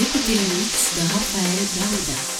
Zico de Remix de Rafael Dauda.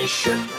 nation.